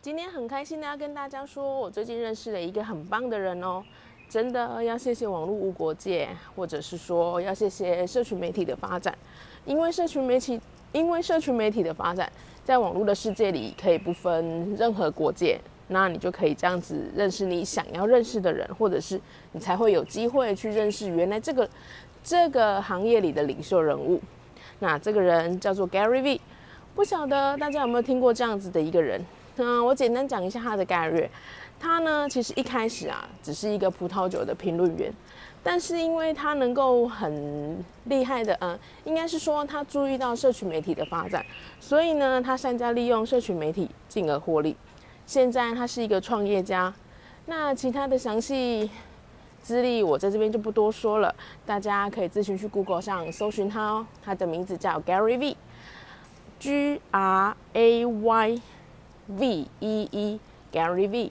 今天很开心的要跟大家说，我最近认识了一个很棒的人哦。真的要谢谢网络无国界，或者是说要谢谢社群媒体的发展，因为社群媒体，因为社群媒体的发展，在网络的世界里可以不分任何国界，那你就可以这样子认识你想要认识的人，或者是你才会有机会去认识原来这个这个行业里的领袖人物。那这个人叫做 Gary V，不晓得大家有没有听过这样子的一个人？嗯，我简单讲一下他的概略。他呢，其实一开始啊，只是一个葡萄酒的评论员，但是因为他能够很厉害的，嗯，应该是说他注意到社群媒体的发展，所以呢，他善加利用社群媒体，进而获利。现在他是一个创业家。那其他的详细资历，我在这边就不多说了，大家可以自行去 Google 上搜寻他哦。他的名字叫 Gary V，G R A Y V E E，Gary V。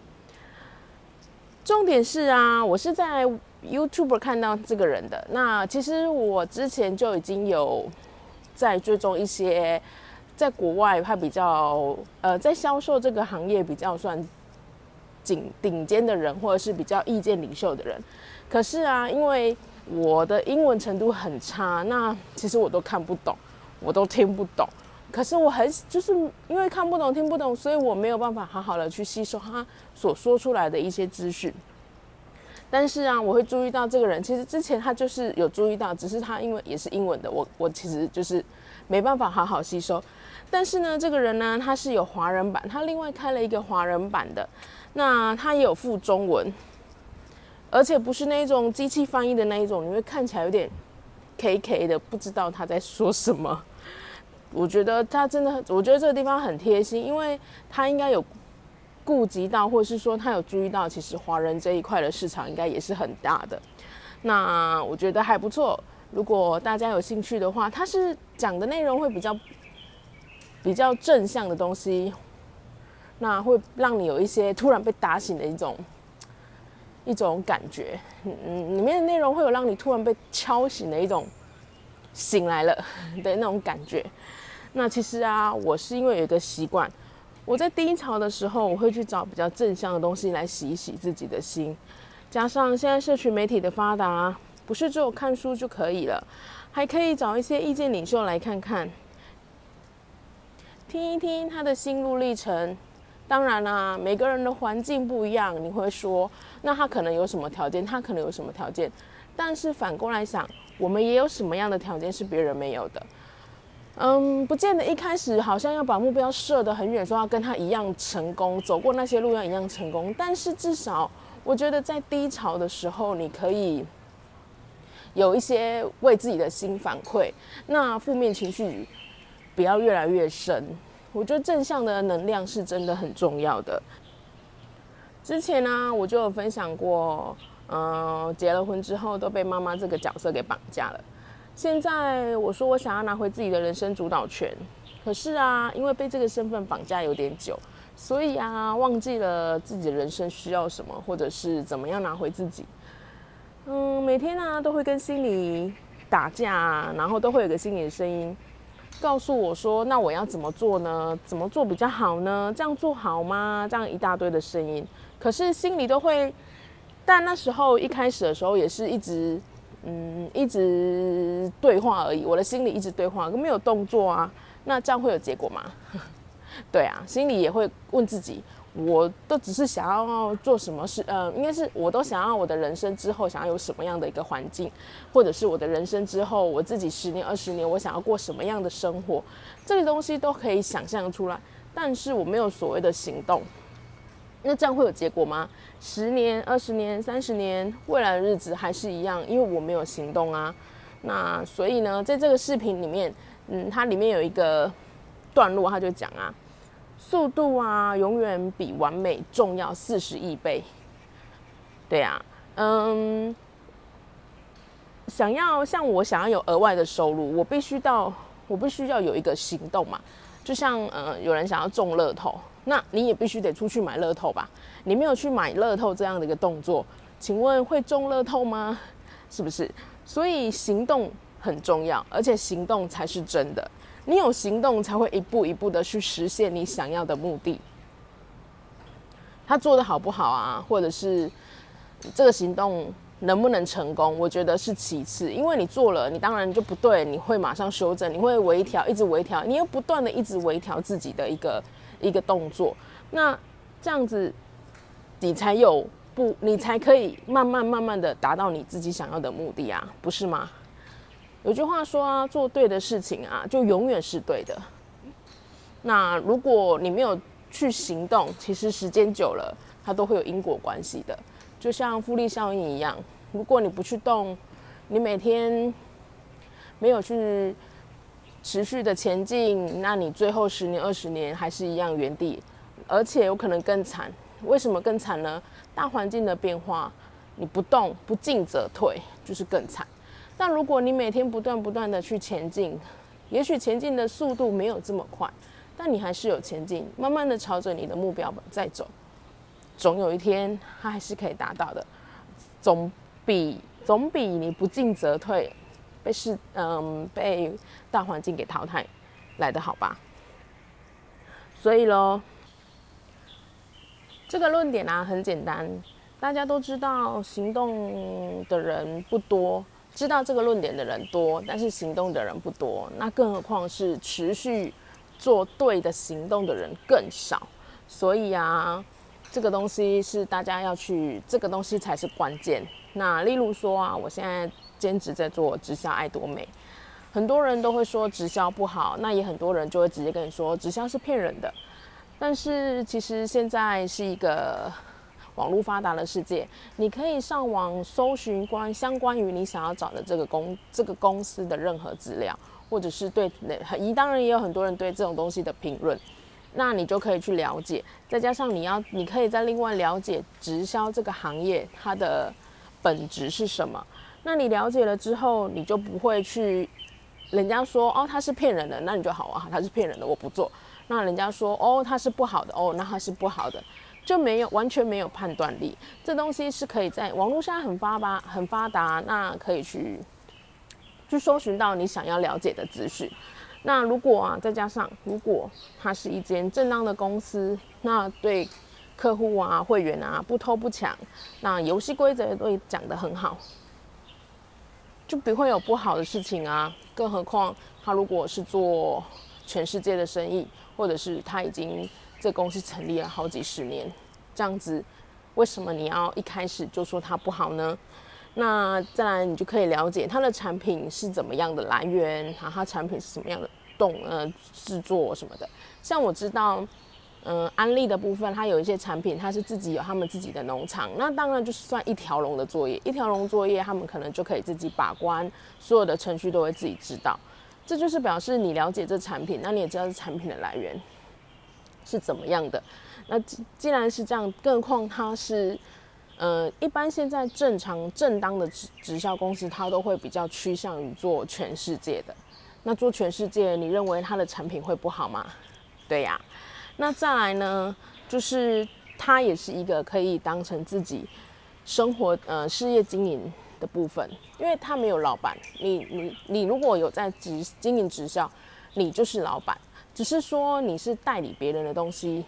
重点是啊，我是在 YouTube 看到这个人的。那其实我之前就已经有在追踪一些在国外他比较呃在销售这个行业比较算顶顶尖的人，或者是比较意见领袖的人。可是啊，因为我的英文程度很差，那其实我都看不懂，我都听不懂。可是我很就是因为看不懂、听不懂，所以我没有办法好好的去吸收他所说出来的一些资讯。但是啊，我会注意到这个人，其实之前他就是有注意到，只是他因为也是英文的，我我其实就是没办法好好吸收。但是呢，这个人呢，他是有华人版，他另外开了一个华人版的，那他也有附中文，而且不是那种机器翻译的那一种，你会看起来有点 K K 的，不知道他在说什么。我觉得他真的，我觉得这个地方很贴心，因为他应该有顾及到，或者是说他有注意到，其实华人这一块的市场应该也是很大的。那我觉得还不错。如果大家有兴趣的话，他是讲的内容会比较比较正向的东西，那会让你有一些突然被打醒的一种一种感觉。嗯，里面的内容会有让你突然被敲醒的一种醒来了 的那种感觉。那其实啊，我是因为有一个习惯，我在低潮的时候，我会去找比较正向的东西来洗一洗自己的心。加上现在社群媒体的发达，不是只有看书就可以了，还可以找一些意见领袖来看看，听一听他的心路历程。当然啦，每个人的环境不一样，你会说，那他可能有什么条件，他可能有什么条件。但是反过来想，我们也有什么样的条件是别人没有的？嗯，不见得一开始好像要把目标设得很远，说要跟他一样成功，走过那些路要一样成功。但是至少，我觉得在低潮的时候，你可以有一些为自己的心反馈，那负面情绪不要越来越深。我觉得正向的能量是真的很重要的。之前呢，我就有分享过，嗯，结了婚之后都被妈妈这个角色给绑架了。现在我说我想要拿回自己的人生主导权，可是啊，因为被这个身份绑架有点久，所以啊，忘记了自己的人生需要什么，或者是怎么样拿回自己。嗯，每天呢都会跟心里打架，然后都会有个心里的声音告诉我说：“那我要怎么做呢？怎么做比较好呢？这样做好吗？”这样一大堆的声音，可是心里都会。但那时候一开始的时候，也是一直。嗯，一直对话而已，我的心里一直对话，没有动作啊。那这样会有结果吗？对啊，心里也会问自己，我都只是想要做什么事，呃，应该是我都想要我的人生之后想要有什么样的一个环境，或者是我的人生之后我自己十年、二十年我想要过什么样的生活，这个东西都可以想象出来，但是我没有所谓的行动。那这样会有结果吗？十年、二十年、三十年，未来的日子还是一样，因为我没有行动啊。那所以呢，在这个视频里面，嗯，它里面有一个段落，他就讲啊，速度啊，永远比完美重要四十亿倍。对呀，嗯，想要像我想要有额外的收入，我必须到，我必须要有一个行动嘛。就像呃，有人想要中乐透，那你也必须得出去买乐透吧？你没有去买乐透这样的一个动作，请问会中乐透吗？是不是？所以行动很重要，而且行动才是真的。你有行动，才会一步一步的去实现你想要的目的。他做的好不好啊？或者是这个行动能不能成功？我觉得是其次，因为你做了，你当然就不对，你会马上修正，你会微调，一直微调，你又不断的一直微调自己的一个一个动作。那这样子，你才有不，你才可以慢慢慢慢的达到你自己想要的目的啊，不是吗？有句话说啊，做对的事情啊，就永远是对的。那如果你没有去行动，其实时间久了，它都会有因果关系的。就像复利效应一样，如果你不去动，你每天没有去持续的前进，那你最后十年、二十年还是一样原地，而且有可能更惨。为什么更惨呢？大环境的变化，你不动不进则退，就是更惨。但如果你每天不断不断的去前进，也许前进的速度没有这么快，但你还是有前进，慢慢的朝着你的目标在走，总有一天它还是可以达到的，总比总比你不进则退，被是嗯被大环境给淘汰来的好吧？所以喽，这个论点啊很简单，大家都知道行动的人不多。知道这个论点的人多，但是行动的人不多。那更何况是持续做对的行动的人更少。所以啊，这个东西是大家要去，这个东西才是关键。那例如说啊，我现在兼职在做直销爱多美，很多人都会说直销不好，那也很多人就会直接跟你说直销是骗人的。但是其实现在是一个。网络发达的世界，你可以上网搜寻关相关于你想要找的这个公这个公司的任何资料，或者是对很当然也有很多人对这种东西的评论，那你就可以去了解。再加上你要，你可以在另外了解直销这个行业它的本质是什么。那你了解了之后，你就不会去人家说哦他是骗人的，那你就好啊，他是骗人的，我不做。那人家说哦他是不好的，哦那他是不好的。就没有完全没有判断力，这东西是可以在网络上很发达很发达，那可以去去搜寻到你想要了解的资讯。那如果啊，再加上如果它是一间正当的公司，那对客户啊、会员啊不偷不抢，那游戏规则都讲得很好，就不会有不好的事情啊。更何况他如果是做全世界的生意，或者是他已经。这公司成立了好几十年，这样子，为什么你要一开始就说他不好呢？那再来，你就可以了解它的产品是怎么样的来源，啊，它产品是什么样的动呃制作什么的。像我知道，嗯，安利的部分，它有一些产品，它是自己有他们自己的农场，那当然就是算一条龙的作业，一条龙作业，他们可能就可以自己把关，所有的程序都会自己知道。这就是表示你了解这产品，那你也知道这产品的来源。是怎么样的？那既然是这样，更何况它是，呃，一般现在正常正当的直直销公司，它都会比较趋向于做全世界的。那做全世界，你认为它的产品会不好吗？对呀。那再来呢，就是它也是一个可以当成自己生活呃事业经营的部分，因为它没有老板。你你你如果有在直经营直销，你就是老板。只是说你是代理别人的东西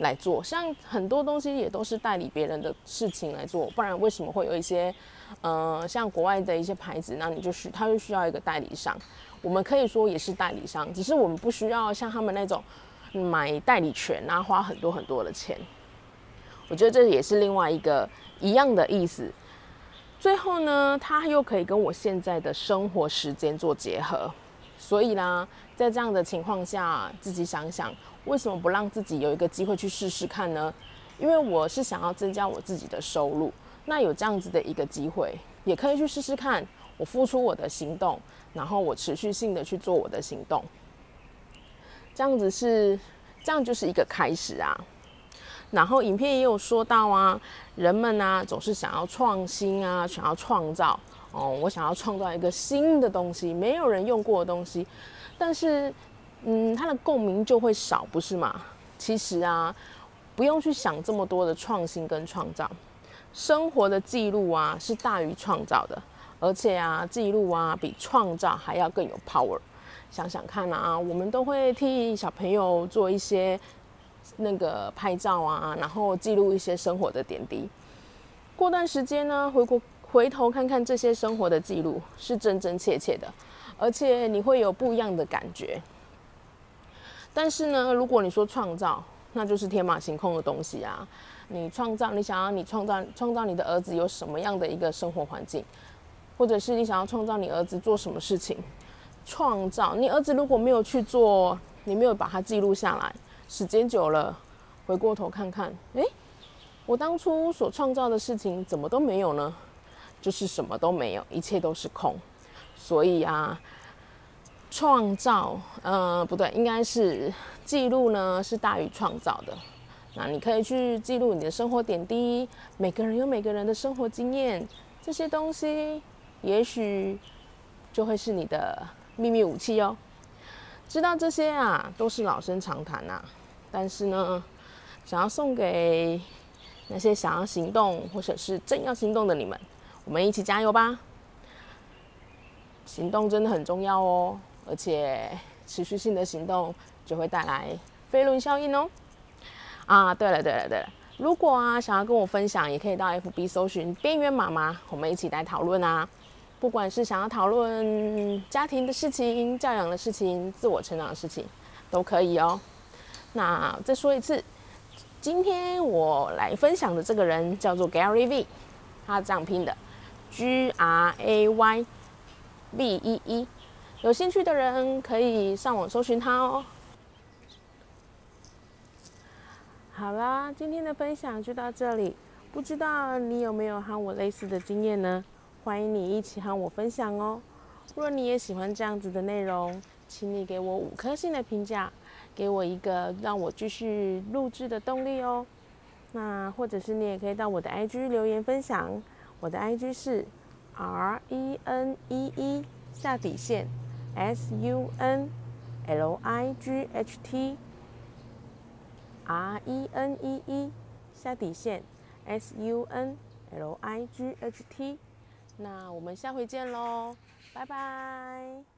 来做，像很多东西也都是代理别人的事情来做，不然为什么会有一些，呃，像国外的一些牌子，那你就需他就需要一个代理商，我们可以说也是代理商，只是我们不需要像他们那种买代理权啊，花很多很多的钱。我觉得这也是另外一个一样的意思。最后呢，它又可以跟我现在的生活时间做结合。所以呢，在这样的情况下，自己想想，为什么不让自己有一个机会去试试看呢？因为我是想要增加我自己的收入，那有这样子的一个机会，也可以去试试看。我付出我的行动，然后我持续性的去做我的行动，这样子是这样就是一个开始啊。然后影片也有说到啊，人们呢总是想要创新啊，想要创造哦，我想要创造一个新的东西，没有人用过的东西，但是嗯，它的共鸣就会少，不是吗？其实啊，不用去想这么多的创新跟创造，生活的记录啊是大于创造的，而且啊，记录啊比创造还要更有 power。想想看啊，我们都会替小朋友做一些。那个拍照啊，然后记录一些生活的点滴。过段时间呢，回过回头看看这些生活的记录，是真真切切的，而且你会有不一样的感觉。但是呢，如果你说创造，那就是天马行空的东西啊。你创造，你想要你创造创造你的儿子有什么样的一个生活环境，或者是你想要创造你儿子做什么事情？创造你儿子如果没有去做，你没有把它记录下来。时间久了，回过头看看，哎，我当初所创造的事情怎么都没有呢？就是什么都没有，一切都是空。所以啊，创造，呃，不对，应该是记录呢是大于创造的。那你可以去记录你的生活点滴，每个人有每个人的生活经验，这些东西也许就会是你的秘密武器哦。知道这些啊，都是老生常谈呐。但是呢，想要送给那些想要行动或者是正要行动的你们，我们一起加油吧！行动真的很重要哦，而且持续性的行动就会带来飞轮效应哦。啊，对了对了对了，如果啊想要跟我分享，也可以到 FB 搜寻“边缘妈妈”，我们一起来讨论啊。不管是想要讨论家庭的事情、教养的事情、自我成长的事情，都可以哦。那再说一次，今天我来分享的这个人叫做 Gary V，他这样拼的，G R A Y V E E。有兴趣的人可以上网搜寻他哦。好啦，今天的分享就到这里。不知道你有没有和我类似的经验呢？欢迎你一起和我分享哦。若你也喜欢这样子的内容，请你给我五颗星的评价。给我一个让我继续录制的动力哦。那或者是你也可以到我的 IG 留言分享，我的 IG 是 R E N E E 下底线 S U N L I G H T R E N E E 下底线 S U N L I G H T。那我们下回见喽，拜拜。